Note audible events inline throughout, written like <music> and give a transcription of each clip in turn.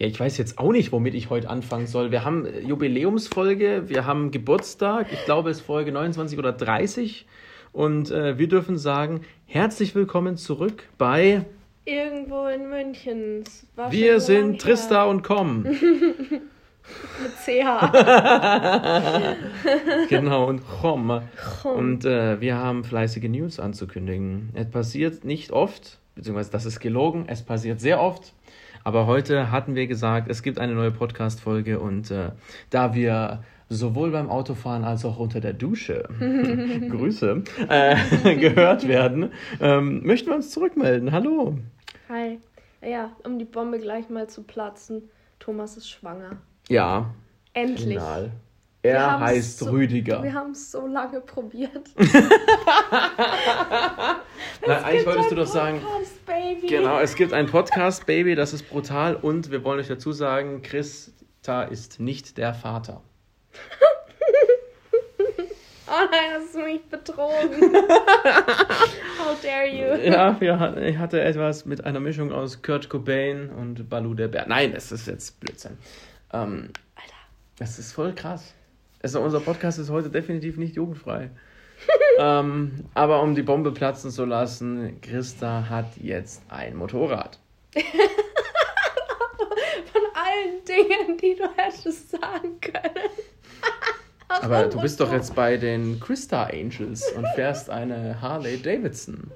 Ja, ich weiß jetzt auch nicht, womit ich heute anfangen soll. Wir haben äh, Jubiläumsfolge, wir haben Geburtstag, ich glaube, es ist Folge 29 oder 30. Und äh, wir dürfen sagen, herzlich willkommen zurück bei Irgendwo in München. Wir sind Trista und Com. <laughs> Mit CH. <laughs> genau, und. Chom. Und äh, wir haben fleißige News anzukündigen. Es passiert nicht oft, beziehungsweise das ist gelogen, es passiert sehr oft. Aber heute hatten wir gesagt, es gibt eine neue Podcast-Folge und äh, da wir sowohl beim Autofahren als auch unter der Dusche, <laughs> Grüße, äh, <laughs> gehört werden, ähm, möchten wir uns zurückmelden. Hallo. Hi. Ja, um die Bombe gleich mal zu platzen. Thomas ist schwanger. Ja, Endlich. final. Er heißt so, Rüdiger. Wir haben es so lange probiert. <laughs> Na, eigentlich wolltest du doch sagen, Baby. Genau, es gibt ein Podcast, Baby, das ist brutal. Und wir wollen euch dazu sagen, Christa ist nicht der Vater. <laughs> Oh nein, hast du mich betrogen. <laughs> How dare you? Ja, wir ich hatte etwas mit einer Mischung aus Kurt Cobain und Balu der Bär. Nein, das ist jetzt Blödsinn. Ähm, Alter. das ist voll krass. Also unser Podcast ist heute definitiv nicht jugendfrei. <laughs> ähm, aber um die Bombe platzen zu lassen, Christa hat jetzt ein Motorrad. <laughs> Von allen Dingen, die du hättest sagen können. <laughs> Aber du bist doch jetzt bei den Christa Angels und fährst eine Harley Davidson.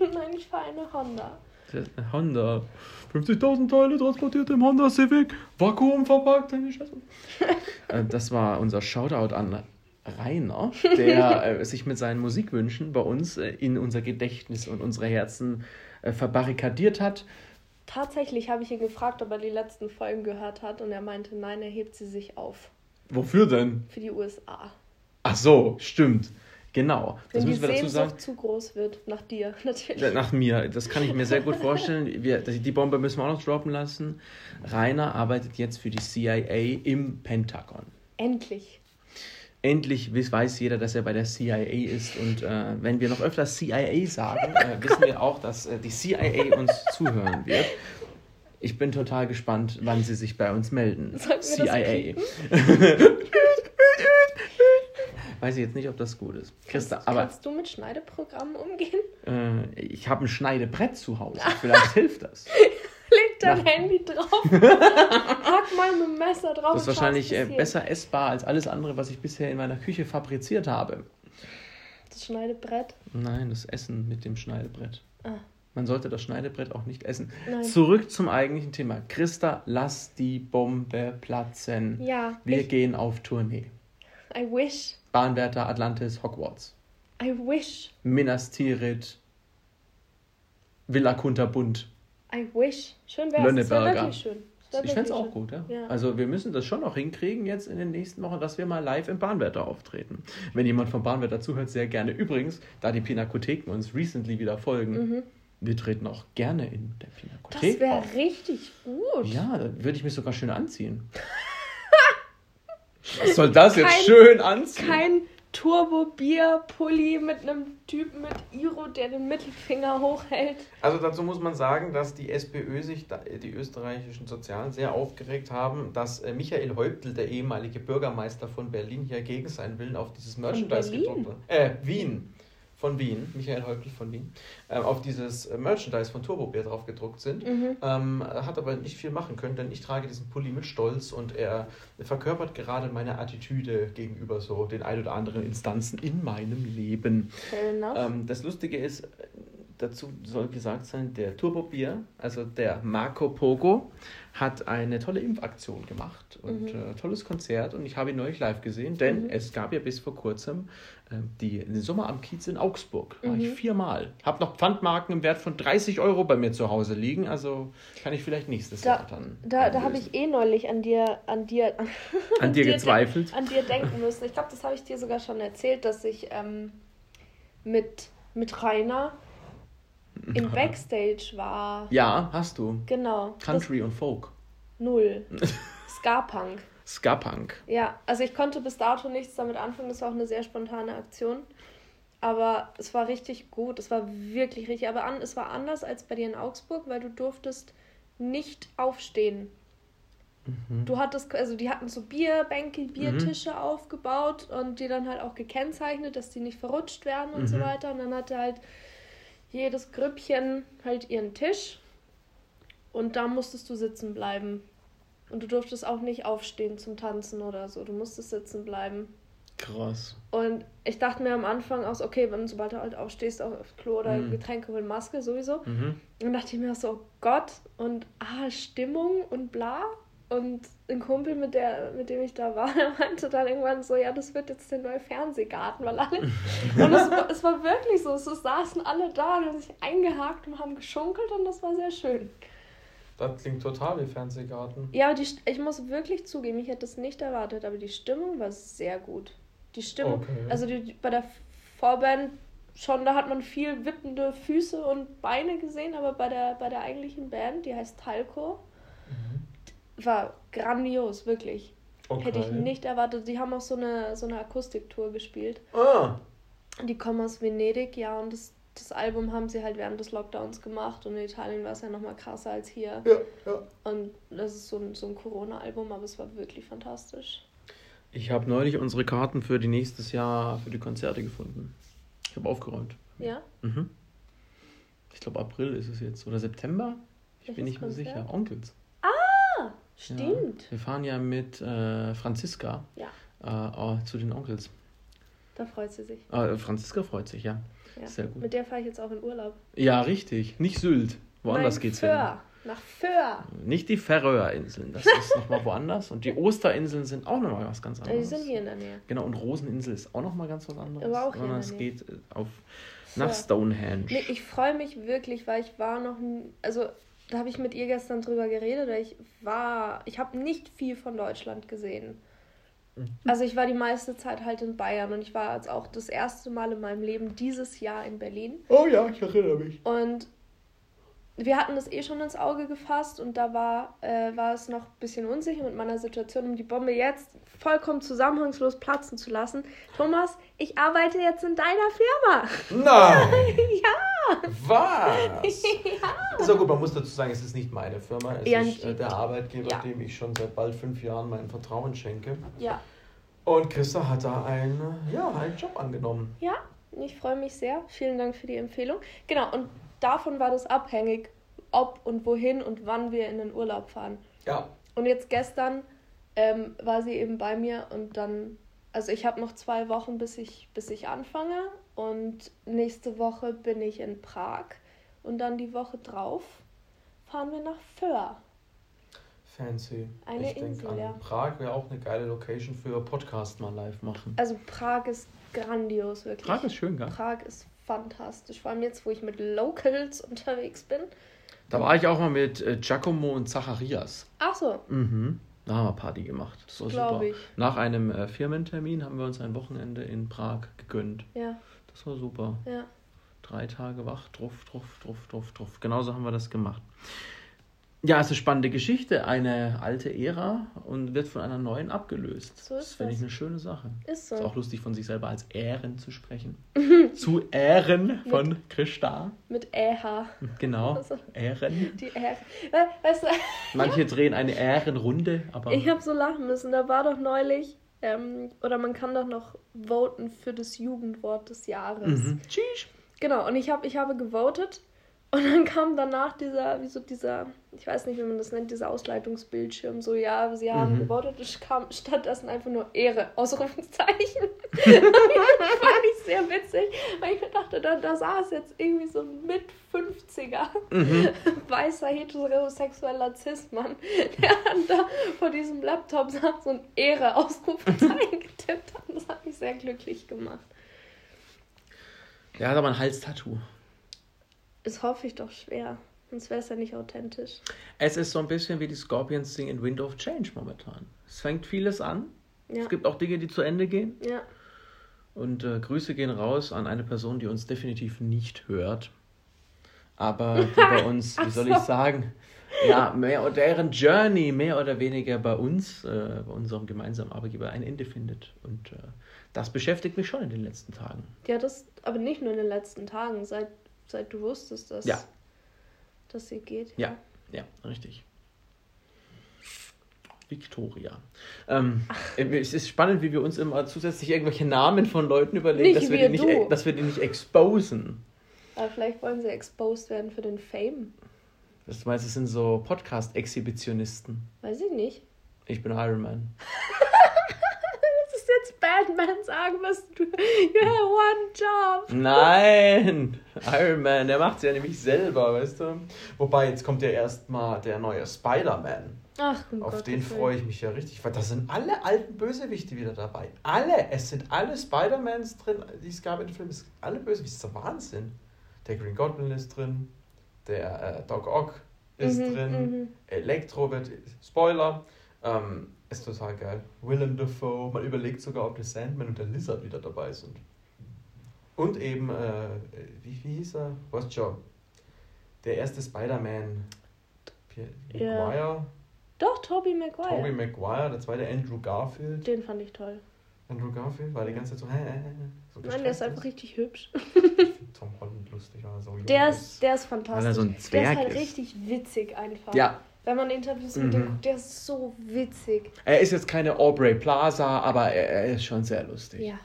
Nein, ich fahre eine Honda. Honda. 50.000 Teile transportiert im Honda Civic. Vakuum verpackt. Deine Scheiße. <laughs> Äh, das war unser Shoutout an Rainer, der <laughs> äh, sich mit seinen Musikwünschen bei uns äh, in unser Gedächtnis und unsere Herzen äh, verbarrikadiert hat. Tatsächlich habe ich ihn gefragt, ob er die letzten Folgen gehört hat und er meinte, nein, er hebt sie sich auf Wofür denn? für die USA. Ach so, stimmt. Genau. Das Wenn die müssen wir dazu sagen. Zu groß wird, nach dir <laughs> natürlich. Nach mir, das kann ich mir sehr gut vorstellen. Wir, die Bombe müssen wir auch noch droppen lassen. Rainer arbeitet jetzt für die CIA im Pentagon. Endlich. Endlich weiß jeder, dass er bei der CIA ist. Und äh, wenn wir noch öfter CIA sagen, äh, <laughs> wissen wir auch, dass äh, die CIA uns zuhören wird. Ich bin total gespannt, wann sie sich bei uns melden. Das CIA. <laughs> Weiß ich jetzt nicht, ob das gut ist. Christa, aber Kannst du mit Schneideprogrammen umgehen? äh, ich habe ein Schneidebrett zu Hause. Vielleicht <laughs> hilft das. Leg dein Na. Handy drauf. <laughs> Hack mal mit dem Messer drauf. Das ist wahrscheinlich äh, besser essbar als alles andere, was ich bisher in meiner Küche fabriziert habe. Das Schneidebrett. Nein, das Essen mit dem Schneidebrett. Ah. Man sollte das Schneidebrett auch nicht essen. Nein. Zurück zum eigentlichen Thema. Christa, lass die Bombe platzen. Ja, Wir ich, gehen auf Tournee. I wish. Bahnwärter, Atlantis, Hogwarts. I wish. Minas Tirith, Villa Kunterbund. I wish. Schön wär's. Das wär wirklich schön. Wär Ich fände es auch gut, ja? Ja. Also wir müssen das schon noch hinkriegen jetzt in den nächsten Wochen, dass wir mal live im Bahnwärter auftreten. Wenn jemand vom Bahnwärter zuhört, sehr gerne. Übrigens, da die Pinakotheken uns recently wieder folgen, wir treten auch gerne in der schön. Das Pinakothek wäre richtig gut. Ja, da würde ich mich sogar schön anziehen. <laughs> Was soll das jetzt Kein- schön anziehen? Kein Turbo-Bier-Pulli mit einem Typen mit Iro, der den Mittelfinger hochhält. Also dazu muss man sagen, dass die SPÖ sich, die österreichischen Sozialen, sehr aufgeregt haben, dass äh, Michael Häuptl, der ehemalige Bürgermeister von Berlin, hier gegen seinen Willen auf dieses Merchandise gedruckt hat. Äh, Wien. Von Wien, Michael Häuptl von Wien, äh, auf dieses äh, Merchandise von Turbo Beer drauf gedruckt sind. Mhm. Ähm, hat aber nicht viel machen können, denn ich trage diesen Pulli mit Stolz und er verkörpert gerade meine Attitüde gegenüber so den ein oder anderen Instanzen in meinem Leben. Ähm, das Lustige ist, dazu soll gesagt sein, der Turbo Bier, also der Marco Pogo, hat eine tolle Impfaktion gemacht und Mhm. äh, tolles Konzert und ich habe ihn neulich live gesehen, denn Mhm. es gab ja bis vor kurzem äh, die, den Sommer am Kiez in Augsburg. War ich Mhm. viermal. Habe noch Pfandmarken im Wert von 30 Euro bei mir zu Hause liegen, also kann ich vielleicht nächstes Da- Jahr dann. Da, da habe ich eh neulich an dir, an dir, an dir <laughs> gezweifelt. an dir denken müssen. Ich glaube, das habe ich dir sogar schon erzählt, dass ich ähm, mit, mit Rainer im Backstage war. Ja, hast du. Genau. Das, Country und Folk. null. <laughs> Ska-Punk. Ska-Punk. Ja, also ich konnte bis dato nichts damit anfangen. Das war auch eine sehr spontane Aktion. Aber es war richtig gut. Es war wirklich richtig. Aber an, es war anders als bei dir in Augsburg, weil du durftest nicht aufstehen. Mhm. Du hattest, also die hatten so Bierbänke, Mhm. Biertische aufgebaut und die dann halt auch gekennzeichnet, dass die nicht verrutscht werden und so Mhm. weiter. Und dann hatte halt jedes Grüppchen halt ihren Tisch und da musstest du sitzen bleiben. Und du durftest auch nicht aufstehen zum Tanzen oder so. Du musstest sitzen bleiben. Krass. Und ich dachte mir am Anfang auch so, okay, wenn sobald du halt aufstehst, auch aufs Klo oder Mhm. Getränke holen, Maske sowieso. Mhm. Und dachte ich mir so, oh Gott, und ah, Stimmung und bla. Und ein Kumpel, mit, der, mit dem ich da war, <laughs> der meinte dann irgendwann so, ja, das wird jetzt der neue Fernsehgarten, weil alle. <laughs> und es, war- es war wirklich so, es saßen alle da und haben sich eingehakt und haben geschunkelt und das war sehr schön. Das klingt total wie Fernsehgarten. Ja, aber die, ich muss wirklich zugeben, ich hätte es nicht erwartet, aber die Stimmung war sehr gut. Die Stimmung, Okay. also die, bei der Vorband schon, da hat man viel wippende Füße und Beine gesehen, aber bei der, bei der eigentlichen Band, die heißt Talco, war grandios, wirklich. Okay. Hätte ich nicht erwartet. Die haben auch so eine, so eine Akustiktour gespielt. Ah. Die kommen aus Venedig, ja, und das, das Album haben sie halt während des Lockdowns gemacht und in Italien war es ja nochmal krasser als hier. Ja, ja. Und das ist so ein, so ein Corona-Album, aber es war wirklich fantastisch. Ich habe neulich unsere Karten für die nächstes Jahr für die Konzerte gefunden. Ich habe aufgeräumt. Ja? Mhm. Ich glaube April ist es jetzt oder September. Ich bin Welches nicht mehr Konzert? sicher. Onkels. Stimmt. Ja. Wir fahren ja mit äh, Franziska Ja. äh, zu den Onkels. Da freut sie sich. Äh, Franziska freut sich, ja. Ja. Sehr gut. Mit der fahre ich jetzt auch in Urlaub. Ja, richtig. Nicht Sylt. Woanders Nein, geht's Föhr. Nach Föhr. hin. Nicht die Färöerinseln. Das ist nochmal woanders. Und die Osterinseln sind auch nochmal was ganz Äh, anderes. Die sind hier in der Nähe. Genau, und Roseninsel ist auch nochmal ganz was anderes. Aber auch hier Sondern in es der Nähe. geht äh, auf, nach. Stonehenge. Nee, ich freue mich wirklich, weil ich war noch, also da habe ich mit ihr gestern drüber geredet, weil ich war, ich habe nicht viel von Deutschland gesehen. Mhm. Also ich war die meiste Zeit halt in Bayern und ich war jetzt auch das erste Mal in meinem Leben dieses Jahr in Berlin. Oh ja, ich erinnere mich. Und wir hatten das eh schon ins Auge gefasst und da war, äh, war es noch ein bisschen unsicher mit meiner Situation, um die Bombe jetzt vollkommen zusammenhangslos platzen zu lassen. Thomas, ich arbeite jetzt in deiner Firma. Nein! <laughs> ja. Was? <laughs> ja. Ist auch gut, man muss dazu sagen, es ist nicht meine Firma. Es Ja, ist äh, der Arbeitgeber, Ja. dem ich schon seit bald fünf Jahren mein Vertrauen schenke. Ja. Und Christa hat da einen, ja, einen Job angenommen. Ja, ich freue mich sehr. Vielen Dank für die Empfehlung. Genau, und davon war das abhängig, ob und wohin und wann wir in den Urlaub fahren. Ja. Und jetzt gestern ähm, war sie eben bei mir und dann, also ich habe noch zwei Wochen, bis ich, bis ich anfange. Und nächste Woche bin ich in Prag. Und dann die Woche drauf fahren wir nach Föhr. Fancy. Eine ich denke Insel, an ja. Prag wäre auch eine geile Location für Podcast mal live machen. Also Prag ist grandios, wirklich. Prag ist schön, gell? Prag ist fantastisch. Vor allem jetzt, wo ich mit Locals unterwegs bin. Da war ich auch mal mit äh, Giacomo und Zacharias. Ach so, Mhm. Da haben wir Party gemacht. Das war Glaub super. ich. Nach einem äh, Firmentermin haben wir uns ein Wochenende in Prag gegönnt. ja, Das war super. ja. Drei Tage wach, druff, druff, druff, druff, druff. Genauso haben wir das gemacht. Ja, es ist eine spannende Geschichte. Eine alte Ära und wird von einer neuen abgelöst. So ist das finde ich eine schöne Sache. Ist so. Ist auch lustig, von sich selber als Ehren zu sprechen. <laughs> zu Ehren von Christa. Mit EH. Genau. Also. Ehren. Die Ehre. We- Weißt du, <laughs> Manche drehen eine Ehrenrunde, aber. ich habe so lachen müssen. Da war doch neulich, ähm, oder man kann doch noch voten für das Jugendwort des Jahres. Mhm. Tschüss. Genau, und ich, hab, ich habe gewotet und dann kam danach dieser, wie so dieser, ich weiß nicht, wie man das nennt, dieser Ausleitungsbildschirm, so, ja, sie haben Mhm. gewotet, es kam stattdessen einfach nur Ehre, Ausrufungszeichen. das <laughs> fand ich sehr witzig, weil ich mir dachte, da, da saß jetzt irgendwie so ein mit 50er Mhm. <laughs> weißer heterosexueller Cis-Mann, der dann da vor diesem Laptop saß und Ehre Ausrufezeichen <laughs> getippt hat. Das hat mich sehr glücklich gemacht. Der hat aber ein Halstattoo. Das hoffe ich doch schwer. Sonst wäre es ja nicht authentisch. Es ist so ein bisschen wie die Scorpions Sing in Wind of Change momentan. Es fängt vieles an. Ja. Es gibt auch Dinge, die zu Ende gehen. Ja. Und äh, Grüße gehen raus an eine Person, die uns definitiv nicht hört. Aber die bei <laughs> uns, wie soll ich sagen, ja, mehr oder deren Journey mehr oder weniger bei uns, äh, bei unserem gemeinsamen Arbeitgeber ein Ende findet. Und äh, das beschäftigt mich schon in den letzten Tagen. Ja, das, aber nicht nur in den letzten Tagen, seit, seit du wusstest, dass, Ja. dass sie geht. Ja. Ja, richtig. Victoria. Ähm, es ist spannend, wie wir uns immer zusätzlich irgendwelche Namen von Leuten überlegen, Nicht dass wir, die nicht, du. dass wir die nicht exposen. Aber vielleicht wollen sie exposed werden für den Fame. Das meinst, es sind so Podcast-Exhibitionisten. Weiß ich nicht. Ich bin Iron Man. <laughs> Jetzt Batman sagen, was du. You have one job. Nein! Iron Man, der macht es ja nämlich selber, weißt du? Wobei, jetzt kommt ja erstmal der neue Spider-Man. Ach, um Auf Gottes den freue ich mich ja richtig, weil da sind alle alten Bösewichte wieder dabei. Alle! Es sind alle Spider-Mans drin, die es gab in den Filmen. Es sind alle Bösewichte, das ist der Wahnsinn. Der Green Goblin ist drin, der äh, Doc Ock ist Mhm, drin, mhm. Elektro wird, Spoiler, ähm, ist total geil. Willem Dafoe, man überlegt sogar, ob der Sandman und der Lizard wieder dabei sind. Und eben, äh, wie, wie hieß er? Was schon? Der erste Spider-Man. Pierre Ja. Maguire. Doch, Tobey Maguire. Tobey Maguire, der zweite Andrew Garfield. Den fand ich toll. Andrew Garfield war die ganze Zeit so, hä, hä, hä, so Nein, der ist einfach richtig hübsch. Tom Holland lustig, weil er so Der ist, der ist fantastisch. Weil er so ein der Zwerg ist halt ist. richtig witzig einfach. Ja, Wenn man Interviews mit dem Mhm. guckt, der ist so witzig. er ist jetzt keine Aubrey Plaza, aber er, er ist schon sehr lustig. Ja.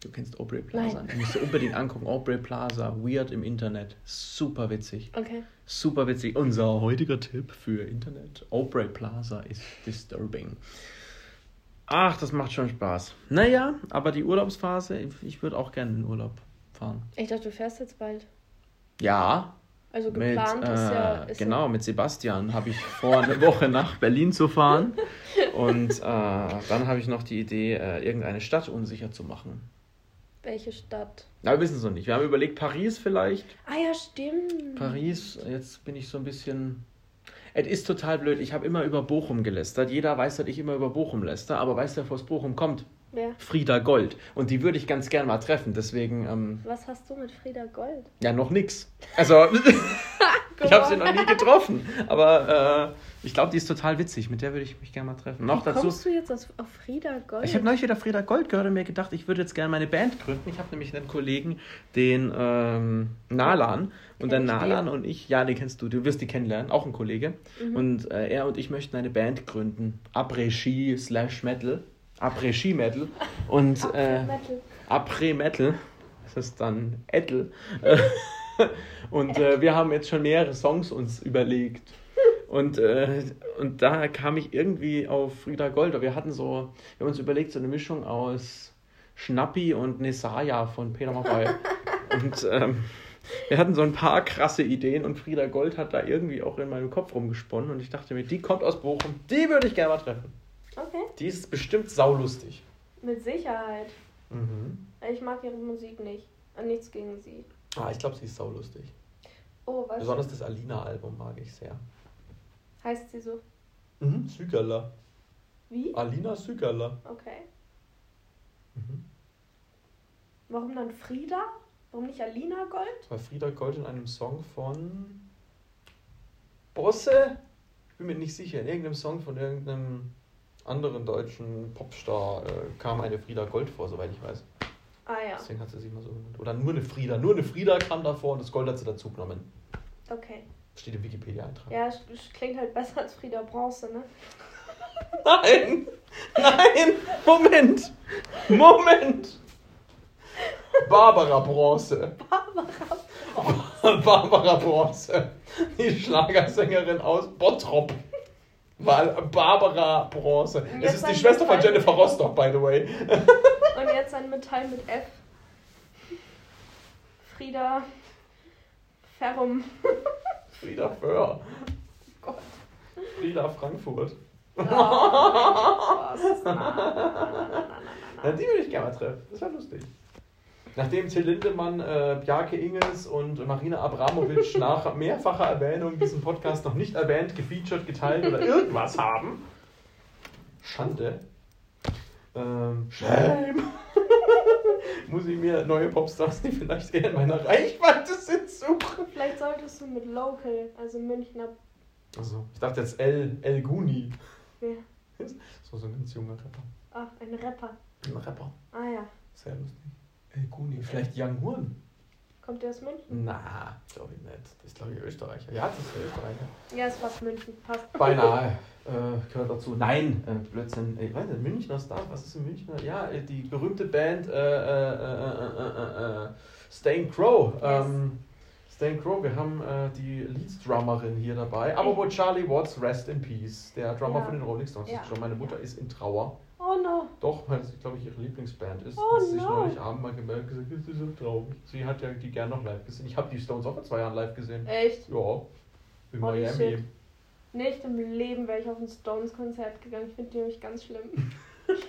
Du kennst Aubrey Plaza. Nein. Du musst dir unbedingt angucken. Aubrey Plaza, weird im Internet. Super witzig. Okay. Super witzig. Unser heutiger Tipp für Internet. Aubrey Plaza ist disturbing. Ach, das macht schon Spaß. Naja, aber die Urlaubsphase, ich würde auch gerne in den Urlaub fahren. Ich dachte, du fährst jetzt bald. Ja, Also mit, geplant ist ja. äh, Ist genau, mit Sebastian habe ich vor, eine Woche nach Berlin zu fahren. <laughs> Und äh, dann habe ich noch die Idee, äh, irgendeine Stadt unsicher zu machen. Welche Stadt? Aber wir wissen es noch nicht. Wir haben überlegt, Paris vielleicht. Ah ja, stimmt. Paris, jetzt bin ich so ein bisschen. Es ist total blöd. Ich habe immer über Bochum gelästert. Jeder weiß, dass ich immer über Bochum läster, aber weiß der, wo aus Bochum kommt? Wer? Frieda Gold. Und die würde ich ganz gern mal treffen. Deswegen, ähm, Was hast du mit Frieda Gold? ja, noch nix. Also, <laughs> ich habe sie noch nie getroffen. Aber äh, ich glaube, die ist total witzig. Mit der würde ich mich gerne mal treffen. Noch Wie dazu. kommst du jetzt aus, auf Frieda Gold? Ich habe neulich wieder Frieda Gold gehört und mir gedacht, ich würde jetzt gerne meine Band gründen. Ich habe nämlich einen Kollegen, den ähm, Nalan. Und Kenn ich Nalan und ich, ja, den kennst du, du wirst die kennenlernen, auch ein Kollege. Mhm. Und äh, er und ich möchten eine Band gründen. Après-Ski slash Metal. Après-Ski Metal. Und äh, Metal. Après Metal. Das ist dann Ettel. Äh, <laughs> und äh, wir haben jetzt schon mehrere Songs uns überlegt. Und, äh, und da kam ich irgendwie auf Frieda Gold. Wir hatten so, wir haben uns überlegt, so eine Mischung aus Schnappi und Nesaya von Peter Maffay. <laughs> und ähm, wir hatten so ein paar krasse Ideen und Frieda Gold hat da irgendwie auch in meinem Kopf rumgesponnen. Und ich dachte mir, die kommt aus Bochum, die würde ich gerne mal treffen. Okay. Die ist bestimmt saulustig. Mit Sicherheit. Mhm. Ich mag ihre Musik nicht. Und nichts gegen sie. Ah, ich glaube, sie ist saulustig. Oh, was Besonders das Alina-Album mag ich sehr. heißt sie so? Mhm. Sügerler. Wie? Alina Sügerler. Okay. Mhm. Warum dann Frieda? Warum nicht Alina Gold? War Frieda Gold in einem Song von Bosse? Ich bin mir nicht sicher. In irgendeinem Song von irgendeinem anderen deutschen Popstar äh, kam eine Frieda Gold vor, soweit ich weiß. Ah ja. Deswegen hat sie sich mal so genannt. Oder nur eine Frieda. Nur eine Frieda kam davor und das Gold hat sie dazu genommen. Okay. Steht im Wikipedia-Eintrag. Ja, klingt halt besser als Frieda Bronze, ne? <laughs> Nein! Nein! Moment! Moment! Barbara Bronze. Barbara Barbara Bronze. Die Schlagersängerin aus Bottrop. Barbara Bronze. Es ist die Schwester von Jennifer Rostock, by the way. <laughs> Und jetzt ein Metall mit F. Frieda Ferrum. <laughs> Frieda Föhr. Gott. Frieda Frankfurt. Oh, Spaß. Na, na, na, na, na, na. die würde ich gerne mal treffen. Das wäre lustig. Nachdem Till Lindemann, äh, Bjarke Ingels und Marina Abramovic <laughs> nach mehrfacher Erwähnung diesen Podcast noch nicht erwähnt, gefeatured, geteilt oder <laughs> irgendwas haben. Schande. Ähm, Shame. <laughs> Muss ich mir neue Popstars, die vielleicht eher in meiner Reichweite sind, suchen. Vielleicht solltest du mit Local, also Münchner. Also, ich dachte jetzt El, El Guni. Wer? So, so ein ganz junger Rapper. Ah, ein Rapper. Ein Rapper. Ah ja. Sehr lustig. El Guni. Vielleicht Young Horn. Kommt der aus München? Na, glaube ich nicht. Das ist, glaube ich, Österreicher. Ja, das ist Österreicher. Ja, ist fast München. Passt. Beinahe <laughs> äh, gehört dazu. Nein, äh, Blödsinn. Ich weiß nicht, Münchner Star, was ist ein Münchner? Ja, äh, die berühmte Band äh, äh, äh, Stain Crow. Ähm, Stan Crow, wir haben äh, die Lead-Drummerin hier dabei. Aber wo Charlie Watts, Rest in Peace, der Drummer Ja. von den Rolling Stones. Ja. ist schon. Meine Mutter ist in Trauer. Oh no. Doch, weil es, glaube ich, ihre Lieblingsband ist. Oh hat sie sich no. neulich Abend mal gemeldet und gesagt, das ist so traurig. Sie hat ja die gern noch live gesehen. Ich habe die Stones auch vor zwei Jahren live gesehen. Echt? Ja, in Holy Miami. shit. Nicht im Leben wäre ich auf ein Stones-Konzert gegangen. Ich finde die nämlich ganz schlimm. <laughs>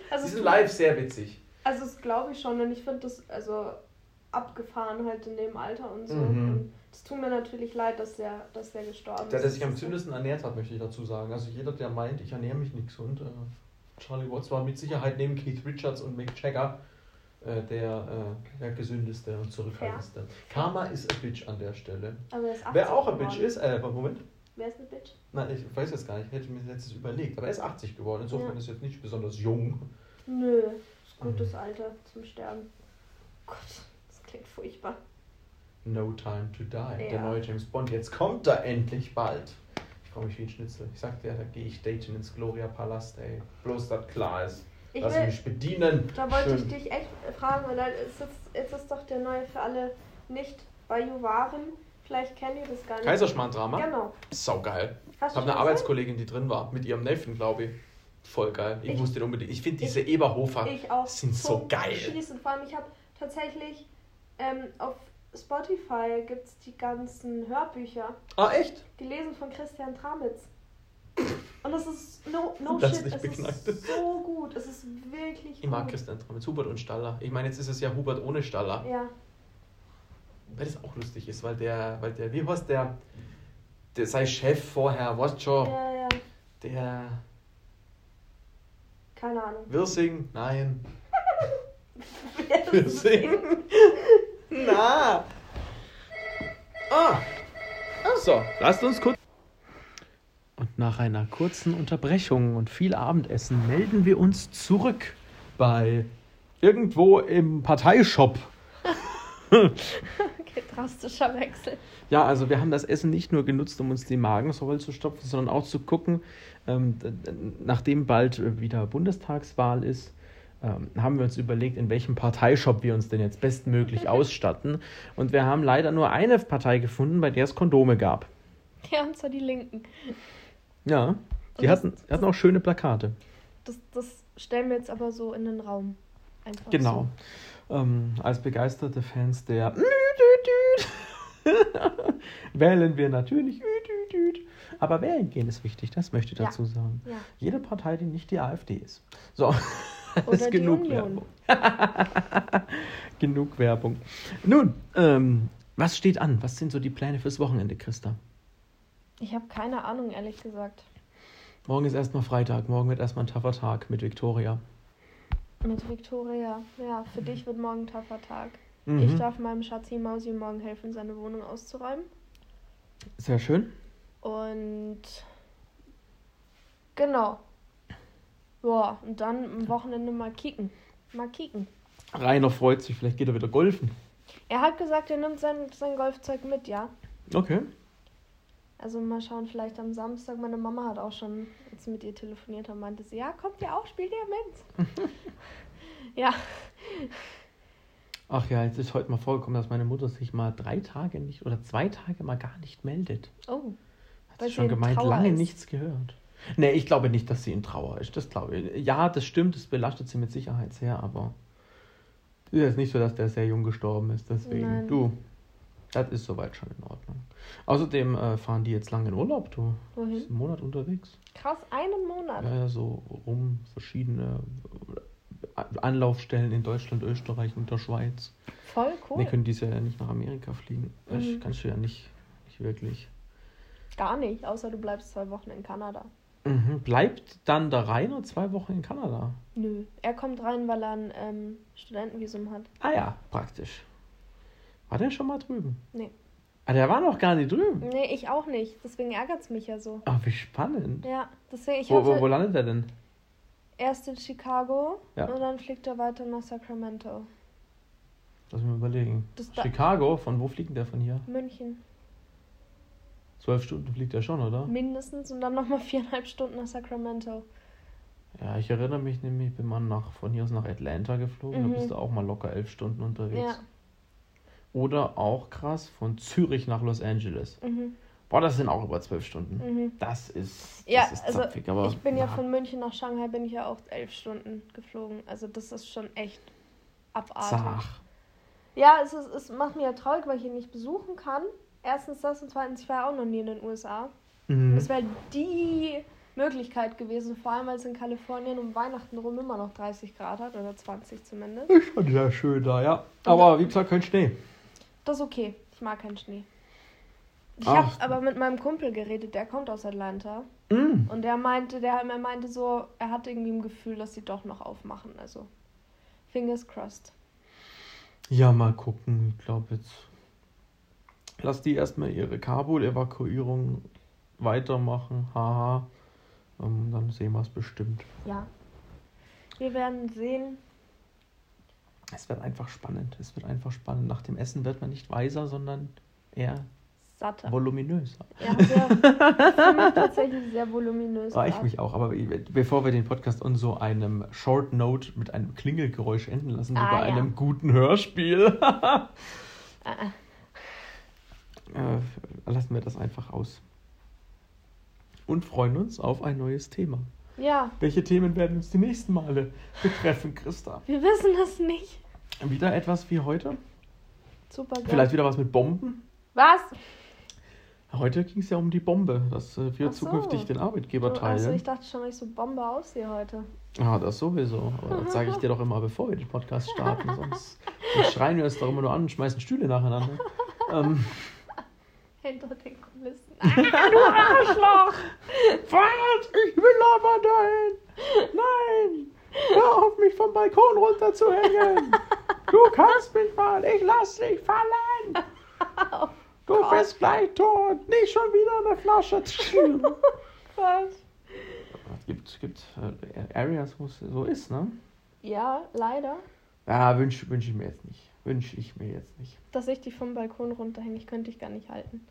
Also, Sie sind live sehr witzig. Also das glaube ich schon und ich finde das also abgefahren halt in dem Alter und so. Mhm. Und es tut mir natürlich leid, dass der, dass der gestorben Der, ist. der sich am zündesten ernährt hat, möchte ich dazu sagen. Also jeder, der meint, ich ernähre mich nicht gesund. Äh, Charlie Watts war mit Sicherheit neben Keith Richards und Mick Jagger äh, der, äh, der gesündeste und zurückhaltendste. Karma ist a bitch an der Stelle. Aber er ist 80 Wer auch a geworden. bitch ist, äh, Moment. Wer ist eine Bitch? Nein, ich weiß jetzt gar nicht, hätte mir letztes überlegt. Aber er ist 80 geworden, insofern Ja. ist er jetzt nicht besonders jung. Nö, ist gutes Mhm. Alter zum Sterben. Gott, das klingt furchtbar. No Time to Die, der Ja. neue James Bond. Jetzt kommt er endlich bald. Ich freue mich wie ein Schnitzel. Ich sagte ja, da gehe ich daten ins Gloria Palast, ey. Bloß, dass klar ist. Ich Lass will, mich bedienen. da wollte Schön. ich dich echt fragen, weil da ist jetzt, jetzt ist doch der neue für alle nicht bei Juwaren. Vielleicht kennt ihr das gar nicht. Kaiserschmarrn-Drama? Genau. Saugeil. Hast Ich habe eine? Arbeitskollegin, die drin war, mit ihrem Neffen, glaube ich. Voll geil. Ich, Ich- muss den unbedingt. Ich finde ich- diese Eberhofer Ich sind so geil. Schießen. Vor allem, ich habe tatsächlich ähm, auf Spotify gibt es die ganzen Hörbücher, Ah, echt? gelesen von Christian Tramitz. Und das ist no, no Das shit, nicht es beknackt. ist so gut. Es ist wirklich Ich mag gut. Christian Tramitz, Hubert und Staller. Ich meine, jetzt ist es ja Hubert ohne Staller. Ja, Weil das auch lustig ist, weil der, weil der, wie heißt der, der sein Chef vorher, was schon, ja, ja. der Keine Ahnung. Wirsing, nein. <laughs> Wirsing. Na. Ah. So, lasst uns kurz. Und nach einer kurzen Unterbrechung und viel Abendessen melden wir uns zurück bei irgendwo im Parteishop. <laughs> Okay, drastischer Wechsel. Ja, also wir haben das Essen nicht nur genutzt, um uns die Magen voll zu stopfen, sondern auch zu gucken, ähm, nachdem bald wieder Bundestagswahl ist, ähm, haben wir uns überlegt, in welchem Parteishop wir uns denn jetzt bestmöglich ausstatten. Und wir haben leider nur eine Partei gefunden, bei der es Kondome gab. Ja, und zwar die Linken. Ja, die Und das- hatten, hatten auch schöne Plakate. Das, das stellen wir jetzt aber so in den Raum. Einfach Genau. Ähm, als begeisterte Fans der <laughs> wählen wir natürlich. Aber wählen gehen ist wichtig, das möchte ich Ja. dazu sagen. So. Ja. Jede Partei, die nicht die AfD ist. So, Oder ist genug Union. Werbung. <laughs> genug Werbung. Nun, ähm, was steht an? Was sind so die Pläne fürs Wochenende, Christa? Ich habe keine Ahnung, ehrlich gesagt. Morgen ist erstmal Freitag, morgen wird erstmal ein taffer Tag mit Viktoria. Mit Victoria. Ja, für dich wird morgen ein taffer Tag. Mhm. Ich darf meinem Schatzi Mausi morgen helfen, seine Wohnung auszuräumen. Sehr schön. Und genau. Boah, und dann am Wochenende mal kicken. Mal kicken. Rainer freut sich, vielleicht geht er wieder golfen. Er hat gesagt, er nimmt sein, sein Golfzeug mit, ja. Okay. Also mal schauen, vielleicht am Samstag. Meine Mama hat auch schon, sie mit ihr telefoniert hat, meinte sie, ja, kommt ihr auch, spielt ihr mit? <laughs> ja, Ach ja, jetzt ist heute mal vorgekommen, dass meine Mutter sich mal drei Tage nicht oder zwei Tage mal gar nicht meldet. oh, Hat sie schon in gemeint, lange ist. nichts gehört. Nee, ich glaube nicht, dass sie in Trauer ist. Das glaube ich. Ja, das stimmt, das belastet sie mit Sicherheit sehr, aber ist jetzt nicht so, dass der sehr jung gestorben ist. Deswegen, Nein. du, das ist soweit schon in Ordnung. Außerdem äh, fahren die jetzt lange in Urlaub, du. Ist wohin? einen Monat unterwegs. Krass, einen Monat. Ja, so rum, verschiedene äh, Anlaufstellen in Deutschland, Österreich und der Schweiz. Voll cool. Nee, können diese ja nicht nach Amerika fliegen. Das Mhm. kannst du ja nicht, nicht wirklich. Gar nicht, außer du bleibst zwei Wochen in Kanada. Mhm. Bleibt dann der Rainer zwei Wochen in Kanada? Nö. Er kommt rein, weil er ein ähm, Studentenvisum hat. Ah ja, praktisch. War der schon mal drüben? Nee. Ah, der war noch gar nicht drüben. Nee, ich auch nicht. Deswegen ärgert es mich ja so. Ah, wie spannend. Ja, deswegen, ich Wo, hatte wo, wo landet er denn? erst in Chicago Ja. und dann fliegt er weiter nach Sacramento. Lass mich mal überlegen. Das da- Chicago, von wo fliegt der von hier? München. Zwölf Stunden fliegt er schon, oder? Mindestens und dann nochmal viereinhalb Stunden nach Sacramento. Ja, ich erinnere mich nämlich, bin mal nach, von hier aus nach Atlanta geflogen, da Mhm. bist du auch mal locker elf Stunden unterwegs. Ja. Oder auch krass, von Zürich nach Los Angeles. Mhm. Boah, das sind auch über zwölf Stunden. Mhm. Das ist, das Ja, ist also zapfig, aber ich bin ja na, von München nach Shanghai, bin ich ja auch elf Stunden geflogen. Also das ist schon echt abartig. zach. Ja, es, ist, es macht mir ja traurig, weil ich ihn nicht besuchen kann. Erstens das und zweitens, ich war auch noch nie in den USA. Mhm. Das wäre die Möglichkeit gewesen, vor allem als in Kalifornien um Weihnachten rum immer noch 30 Grad hat oder 20 zumindest. Ist schon sehr schön da, ja. Aber wie gesagt, kein Schnee. Das ist okay. Ich mag keinen Schnee. Ich habe aber mit meinem Kumpel geredet, der kommt aus Atlanta. Mm. Und der meinte, der er meinte so, er hatte irgendwie ein Gefühl, dass sie doch noch aufmachen. Also, fingers crossed. Ja, mal gucken. Ich glaube jetzt. Lass die erstmal ihre Kabul-Evakuierung weitermachen. Haha. Ähm, dann sehen wir es bestimmt. Ja. Wir werden sehen. Es wird einfach spannend. Es wird einfach spannend. Nach dem Essen wird man nicht weiser, sondern eher Satter. voluminöser. Ja, sehr, <laughs> tatsächlich sehr voluminös. War ich gerade. mich auch. Aber bevor wir den Podcast in so einem Short Note mit einem Klingelgeräusch enden lassen, wie Ah, bei ja. einem guten Hörspiel, <laughs> Ah, ah. Äh, lassen wir das einfach aus. Und freuen uns auf ein neues Thema. Ja, Welche Themen werden uns die nächsten Male betreffen, Christa? wir wissen das nicht. Wieder etwas wie heute? Super geil. Vielleicht wieder was mit Bomben? Was? Heute ging es ja um die Bombe, dass äh, wir so. zukünftig den Arbeitgeber Also teilen. ich dachte schon, dass ich so Bombe aussehe heute. Ja, das sowieso. Aber das sage ich dir doch immer, bevor wir den Podcast starten. Sonst, sonst <laughs> schreien wir uns doch immer nur an und schmeißen Stühle nacheinander. <laughs> ähm, Hinter den Kulissen. Ah, <laughs> du Arschloch! was? Ich will aber dahin! Nein! Hör auf, mich vom Balkon runterzuhängen! Du kannst mich mal! Ich lass dich fallen! Du Gott. bist gleich tot! Nicht schon wieder eine Flasche! <laughs> Was? Es gibt, gibt äh, Areas, wo es so ist, ne? Ja, leider. Ja, wünsche wünsch ich mir jetzt nicht. Wünsche ich mir jetzt nicht. Dass ich dich vom Balkon runterhänge, ich könnte dich gar nicht halten.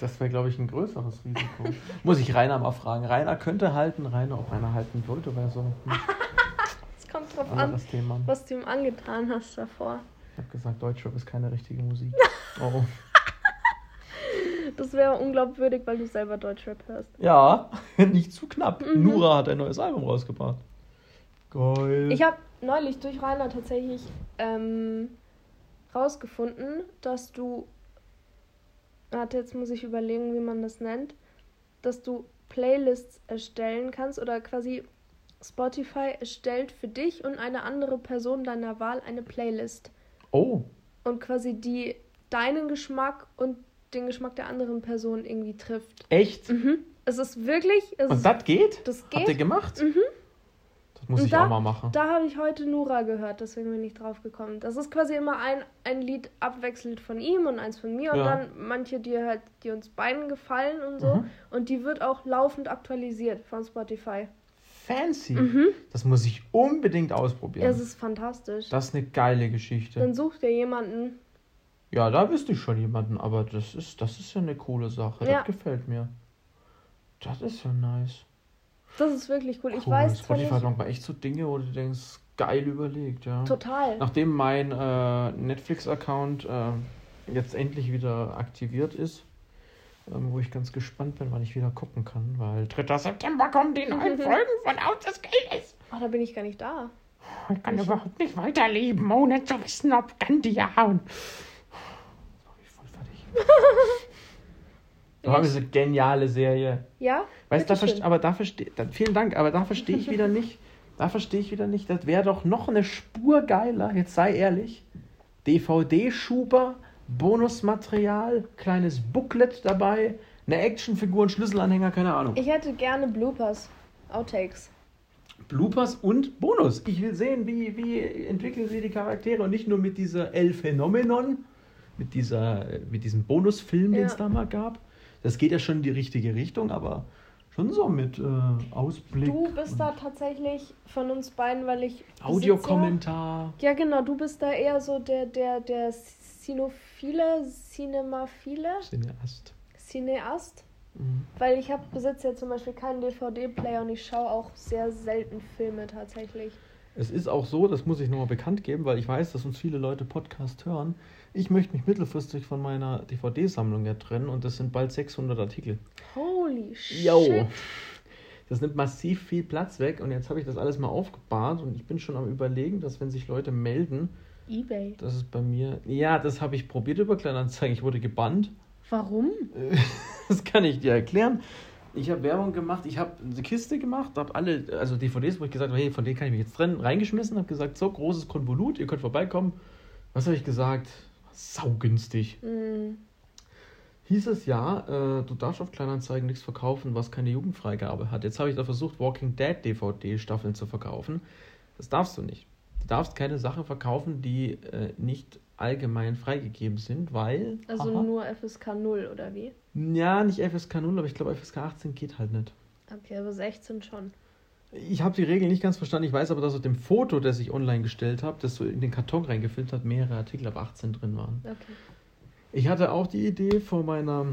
Das wäre, glaube ich, ein größeres Risiko. <laughs> Muss ich Rainer mal fragen. Rainer könnte halten, Rainer, ob Rainer halten wollte, wäre so <laughs> Es kommt drauf an, Thema. was du ihm angetan hast davor. Ich habe gesagt, Deutschrap ist keine richtige Musik. <laughs> Oh. Das wäre unglaubwürdig, weil du selber Deutschrap hörst. Ja, nicht zu knapp. Mhm. Nura hat ein neues Album rausgebracht. Geil. Ich habe neulich durch Rainer tatsächlich ähm, rausgefunden, dass du. Warte, jetzt muss ich überlegen, wie man das nennt. Dass du Playlists erstellen kannst oder quasi Spotify erstellt für dich und eine andere Person deiner Wahl eine Playlist. oh, Und quasi die deinen Geschmack und den Geschmack der anderen Person irgendwie trifft. echt? Mhm. Es ist wirklich. Es Und das geht? das Habt ihr geht. gemacht? Mhm. Das muss Und ich da- auch mal machen. Da habe ich heute Nura gehört, deswegen bin ich drauf gekommen. Das ist quasi immer ein, ein Lied abwechselnd von ihm und eins von mir und Ja. dann manche, die halt, die uns beiden gefallen und so. Mhm. Und die wird auch laufend aktualisiert von Spotify. Fancy. Mhm. Das muss ich unbedingt ausprobieren. Es ist fantastisch. das ist eine geile Geschichte. Dann sucht ihr jemanden. Ja, da wüsste ich schon jemanden, aber das ist, das ist ja eine coole Sache. Ja. Das gefällt mir. Das ist ja nice. Das ist wirklich cool. Ich Cool. weiß Spotify nicht. hat manchmal echt so Dinge, wo du denkst, geil überlegt, ja. Total. Nachdem mein äh, Netflix-Account äh, jetzt endlich wieder aktiviert ist, ähm, wo ich ganz gespannt bin, wann ich wieder gucken kann, weil 3. September kommen die neuen <laughs> Folgen von Out des Geldes. Ach, da bin ich gar nicht da. Ich kann überhaupt nicht weiterleben, ohne zu wissen, ob Gandia und. Sorry, voll fertig. <laughs> Wir so eine geniale Serie. Ja? Weißt du, aber da verstehe, vielen Dank, aber da verstehe ich wieder nicht, <laughs> da verstehe ich wieder nicht, das wäre doch noch eine Spur geiler, jetzt sei ehrlich. DVD-Schuber, Bonusmaterial, kleines Booklet dabei, eine Actionfigur, ein Schlüsselanhänger, keine Ahnung. Ich hätte gerne Bloopers. Outtakes. Bloopers und Bonus. Ich will sehen, wie, wie entwickeln sie die Charaktere und nicht nur mit dieser El Phenomenon, mit, dieser, mit diesem Bonusfilm, den es Ja. da mal gab. Das geht ja schon in die richtige Richtung, aber schon so mit äh, Ausblick. Du bist da tatsächlich von uns beiden, weil ich. Audiokommentar. Ja, genau, du bist da eher so der, der, der Cinephile, Cinemaphile. Cineast. Cineast. Mhm. Weil ich habe besitze ja zum Beispiel keinen DVD-Player und ich schaue auch sehr selten Filme tatsächlich. Es ist auch so, das muss ich nochmal bekannt geben, weil ich weiß, dass uns viele Leute Podcast hören. Ich möchte mich mittelfristig von meiner DVD-Sammlung ja trennen und das sind bald 600 Artikel. Holy shit. Yo! Das nimmt massiv viel Platz weg und jetzt habe ich das alles mal aufgebahrt und ich bin schon am Überlegen, dass wenn sich Leute melden, Ebay. das ist bei mir. Ja, das habe ich probiert über Kleinanzeigen. Ich wurde gebannt. Warum? <laughs> Das kann ich dir erklären. Ich habe Werbung gemacht, ich habe eine Kiste gemacht, habe alle, also DVDs, wo ich gesagt habe, hey, von denen kann ich mich jetzt trennen, reingeschmissen, habe gesagt, so, großes Konvolut, ihr könnt vorbeikommen. Was habe ich gesagt? Saugünstig. Hm. Hieß es ja, äh, du darfst auf Kleinanzeigen nichts verkaufen, was keine Jugendfreigabe hat. Jetzt habe ich da versucht, Walking Dead DVD-Staffeln zu verkaufen. Das darfst du nicht. Du darfst keine Sachen verkaufen, die äh, nicht allgemein freigegeben sind, weil. Also aha, nur FSK 0 oder wie? Ja, nicht FSK 0, aber ich glaube FSK 18 geht halt nicht. Okay, aber 16 schon. Ich habe die Regeln nicht ganz verstanden. Ich weiß aber, dass auf dem Foto, das ich online gestellt habe, das so in den Karton reingefilmt hat, mehrere Artikel ab 18 drin waren. Okay. Ich hatte auch die Idee, vor meiner,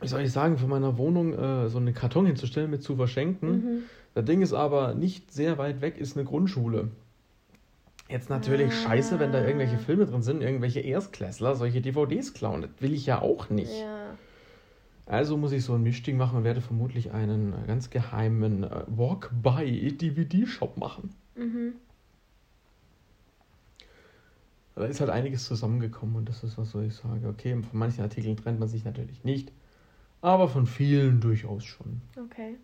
wie soll ich sagen, vor meiner Wohnung äh, so einen Karton hinzustellen mit zu verschenken. Mhm. Das Ding ist aber nicht sehr weit weg, ist eine Grundschule. Jetzt natürlich scheiße, wenn da irgendwelche Filme drin sind, irgendwelche Erstklässler solche DVDs klauen. Das will ich ja auch nicht. Ja. Also muss ich so ein Mischding machen und werde vermutlich einen ganz geheimen äh, Walk-by-DVD-Shop machen. Mhm. Da ist halt einiges zusammengekommen und das ist, was soll ich sagen. Okay, von manchen Artikeln trennt man sich natürlich nicht, aber von vielen durchaus schon. Okay.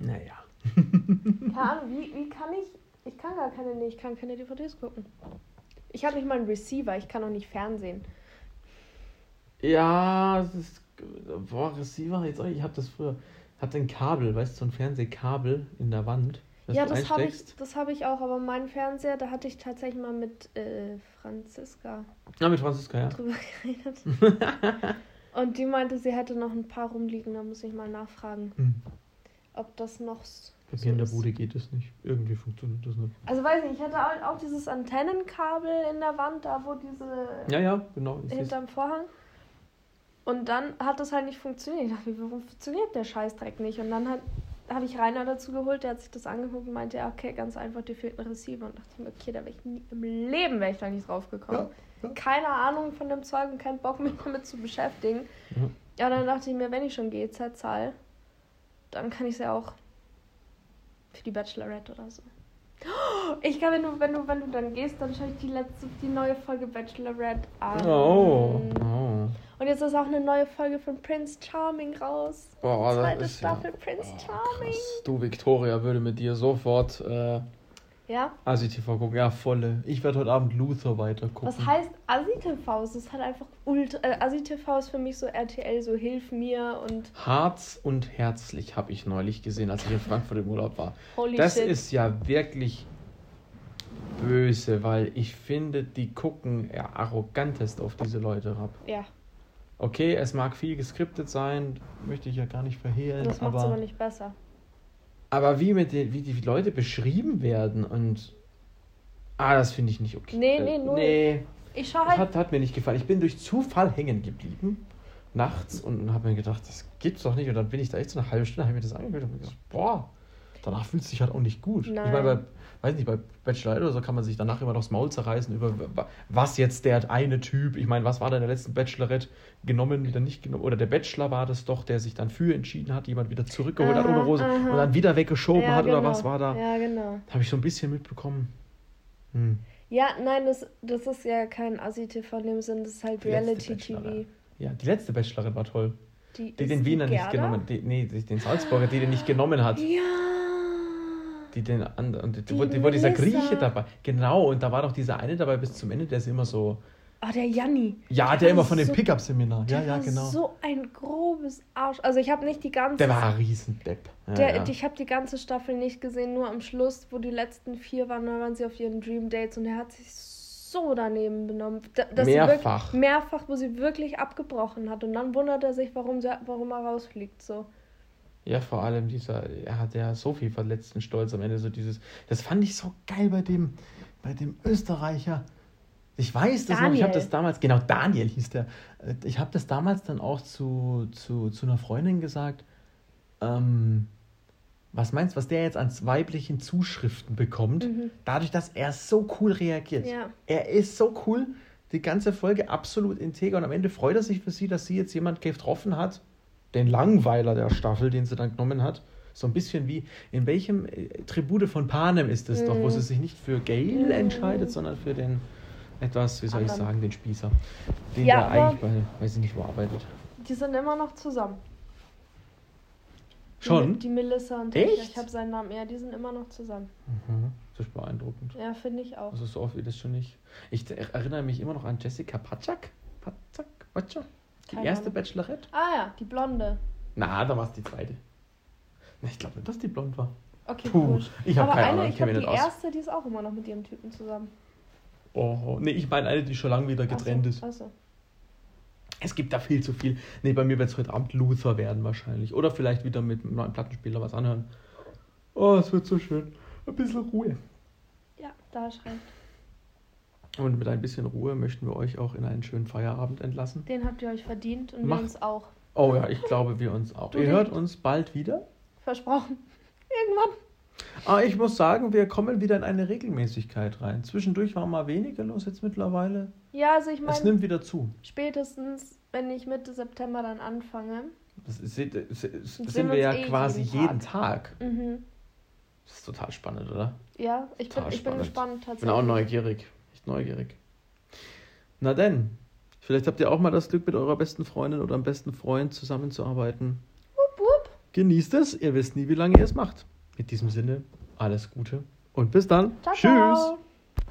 Naja. Keine Ahnung, wie, wie kann ich. Ich kann gar keine. Nee, ich kann keine DVDs gucken. Ich habe nicht mal einen Receiver, ich kann auch nicht Fernsehen. Ja, das ist. Boah, Receiver, jetzt auch, ich habe das früher. Hatte ein Kabel, weißt du, so ein Fernsehkabel in der Wand. ja, du das habe ich, das hab ich auch, aber mein Fernseher, da hatte ich tatsächlich mal mit äh, Franziska Ja, mit Franziska, ja. drüber <laughs> geredet. Und die meinte, sie hätte noch ein paar rumliegen, da muss ich mal nachfragen, Hm. ob das noch s- Bei mir in der. Bude geht es nicht. Irgendwie funktioniert das nicht. Also weiß nicht, ich hatte auch, auch dieses Antennenkabel in der Wand, da wo diese Ja, ja, genau. Hinterm Vorhang. Und dann hat das halt nicht funktioniert. Ich dachte, warum funktioniert der Scheißdreck nicht? Und dann habe ich Rainer dazu geholt, der hat sich das angeguckt und meinte, ja, okay, ganz einfach, dir fehlt ein Receiver. Und dachte ich mir, okay, da wäre ich nie, im Leben wäre ich da nicht drauf gekommen. Ja, ja. Keine Ahnung von dem Zeug und keinen Bock, <laughs> mich damit zu beschäftigen. Ja. Ja, dann dachte ich mir, wenn ich schon GZ zahle, dann kann ich es ja auch für die Bachelorette oder so. Ich glaube, wenn du, wenn du, wenn du dann gehst, dann schaue ich die letzte, die neue Folge Bachelorette an. Oh, oh. Und jetzt ist auch eine neue Folge von Prince Charming raus. Boah, das Zweite ist ja- Staffel Prince Oh, Charming. krass. Du, Victoria, würde mit dir sofort äh, Ja? ASI-TV gucken. Ja, volle. Ich werde heute Abend Luther weiter gucken. Was heißt Asi-TV? Es ist halt einfach ultra. Äh, Asi-TV ist für mich so RTL, so Hilf mir und Harz und herzlich habe ich neulich gesehen, als ich in Frankfurt im Urlaub war. holy Das shit. ist ja wirklich böse, weil ich finde, die gucken ja arrogantest auf diese Leute ab. ja, Okay, es mag viel geskriptet sein, möchte ich ja gar nicht verhehlen, das macht es aber aber, nicht besser. Aber wie, mit den, wie die Leute beschrieben werden und. Ah, das finde ich nicht okay. Nee, nee, Äh, null. Nee, Ich schaue das halt. hat, hat mir nicht gefallen. Ich bin durch Zufall hängen geblieben, nachts, und habe mir gedacht, das gibt's doch nicht. Und dann bin ich da echt so eine halbe Stunde, habe mir das angehört und mir gesagt, boah, danach fühlt es sich halt auch nicht gut. Nein. Ich meine, bei, weiß nicht, bei Bachelor oder so kann man sich danach immer noch das Maul zerreißen über wa- was jetzt der eine Typ, ich meine, was war da in der letzten Bachelorette genommen, wieder nicht genommen, oder der Bachelor war das doch, der sich dann für entschieden hat, jemand wieder zurückgeholt hat Aha, ohne Rose aha. und dann wieder weggeschoben ja, hat genau. oder was war da? Ja, genau. Habe ich so ein bisschen mitbekommen. Hm. Ja, nein, das, das ist ja kein Asi-TV in dem Sinn, das ist halt Reality-TV. Ja, die letzte Bachelorette war toll. Die, Die den Wiener nicht genommen, die, nee, den Salzburger, die den nicht genommen hat. Ja. Die den anderen, die, Die die, wo dieser. Grieche dabei. Genau, und da war doch dieser eine dabei bis zum Ende, der ist immer so. Ah, der Janni. Ja, der, Der immer von dem so- Pickup-Seminar. Ja, Der ja, genau. so ein grobes Arsch. Also ich habe nicht die ganze Der war ein Riesendepp. Ja, Der, ja. Ich habe die ganze Staffel nicht gesehen, nur am Schluss, wo die letzten vier waren, da waren sie auf ihren Dream Dates und er hat sich so daneben benommen. Da- dass Mehrfach. Wirklich, mehrfach, wo sie wirklich abgebrochen hat. Und dann wundert er sich, warum, sie, warum er rausfliegt. So. Ja, vor allem dieser, er hat ja so viel verletzten Stolz am Ende, so dieses, das fand ich so geil bei dem, bei dem Österreicher. Ich weiß das noch, ich habe das damals, genau, Daniel hieß der. Äh, Ich habe das damals dann auch zu, zu, zu einer Freundin gesagt. Ähm, was meinst du, was der jetzt an weiblichen Zuschriften bekommt? Mhm. Dadurch, dass er so cool reagiert. Ja. Er ist so cool, die ganze Folge absolut integer und am Ende freut er sich für sie, dass sie jetzt jemand getroffen hat, den Langweiler der Staffel, den sie dann genommen hat. So ein bisschen wie, in welchem äh, Tribute von Panem ist es doch, wo Mhm. sie sich nicht für Gail Mhm. entscheidet, sondern für den etwas, wie soll ich Anderen. sagen, den Spießer. Den Ja, der eigentlich bei, weiß ich nicht, wo arbeitet. Die sind immer noch zusammen. Die, Schon? Die Melissa und Echt? der. Ich habe seinen Namen. Ja, die sind immer noch zusammen. Mhm. Das ist beeindruckend. Ja, finde ich auch. Also so oft wie das schon nicht. Ich erinnere mich immer noch an Jessica Patschak. Patschak? Patschak? Die Keine erste Ahnung. Bachelorette? Ah ja, die Blonde. Na, da war es die zweite. Na, Ich glaube nicht, dass die blond war. Okay, Puh, cool. ich habe keine eine, Ahnung, ich kenne mich die nicht aus. erste, die ist auch immer noch mit ihrem Typen zusammen. Oh, nee, ich meine eine, die schon lange wieder getrennt ist. Achso. Es gibt da viel zu viel. Nee, bei mir wird es heute Abend Luther werden wahrscheinlich. Oder vielleicht wieder mit einem neuen Plattenspieler was anhören. Oh, es wird so schön. Ein bisschen Ruhe. Ja, da hast recht. Und mit ein bisschen Ruhe möchten wir euch auch in einen schönen Feierabend entlassen. Den habt ihr euch verdient und Mach- wir uns auch. Oh ja, ich glaube, wir uns auch. Du Ihr hört uns bald wieder. Versprochen. <laughs> Irgendwann. Aber ich muss sagen, wir kommen wieder in eine Regelmäßigkeit rein. Zwischendurch war mal weniger los, jetzt mittlerweile. Ja, also ich Es meine, nimmt wieder zu. spätestens, wenn ich Mitte September dann anfange. Das ist, ist, das sehen sind wir ja eh quasi jeden jeden Tag. Mhm. Das ist total spannend, oder? Ja, ich bin, ich bin gespannt Ich bin tatsächlich. auch neugierig. Neugierig. Na denn, vielleicht habt ihr auch mal das Glück, mit eurer besten Freundin oder am besten Freund zusammenzuarbeiten. Wupp, wupp. Genießt es, ihr wisst nie, wie lange ihr es macht. In diesem Sinne, alles Gute und bis dann. Ciao, Tschüss. ciao.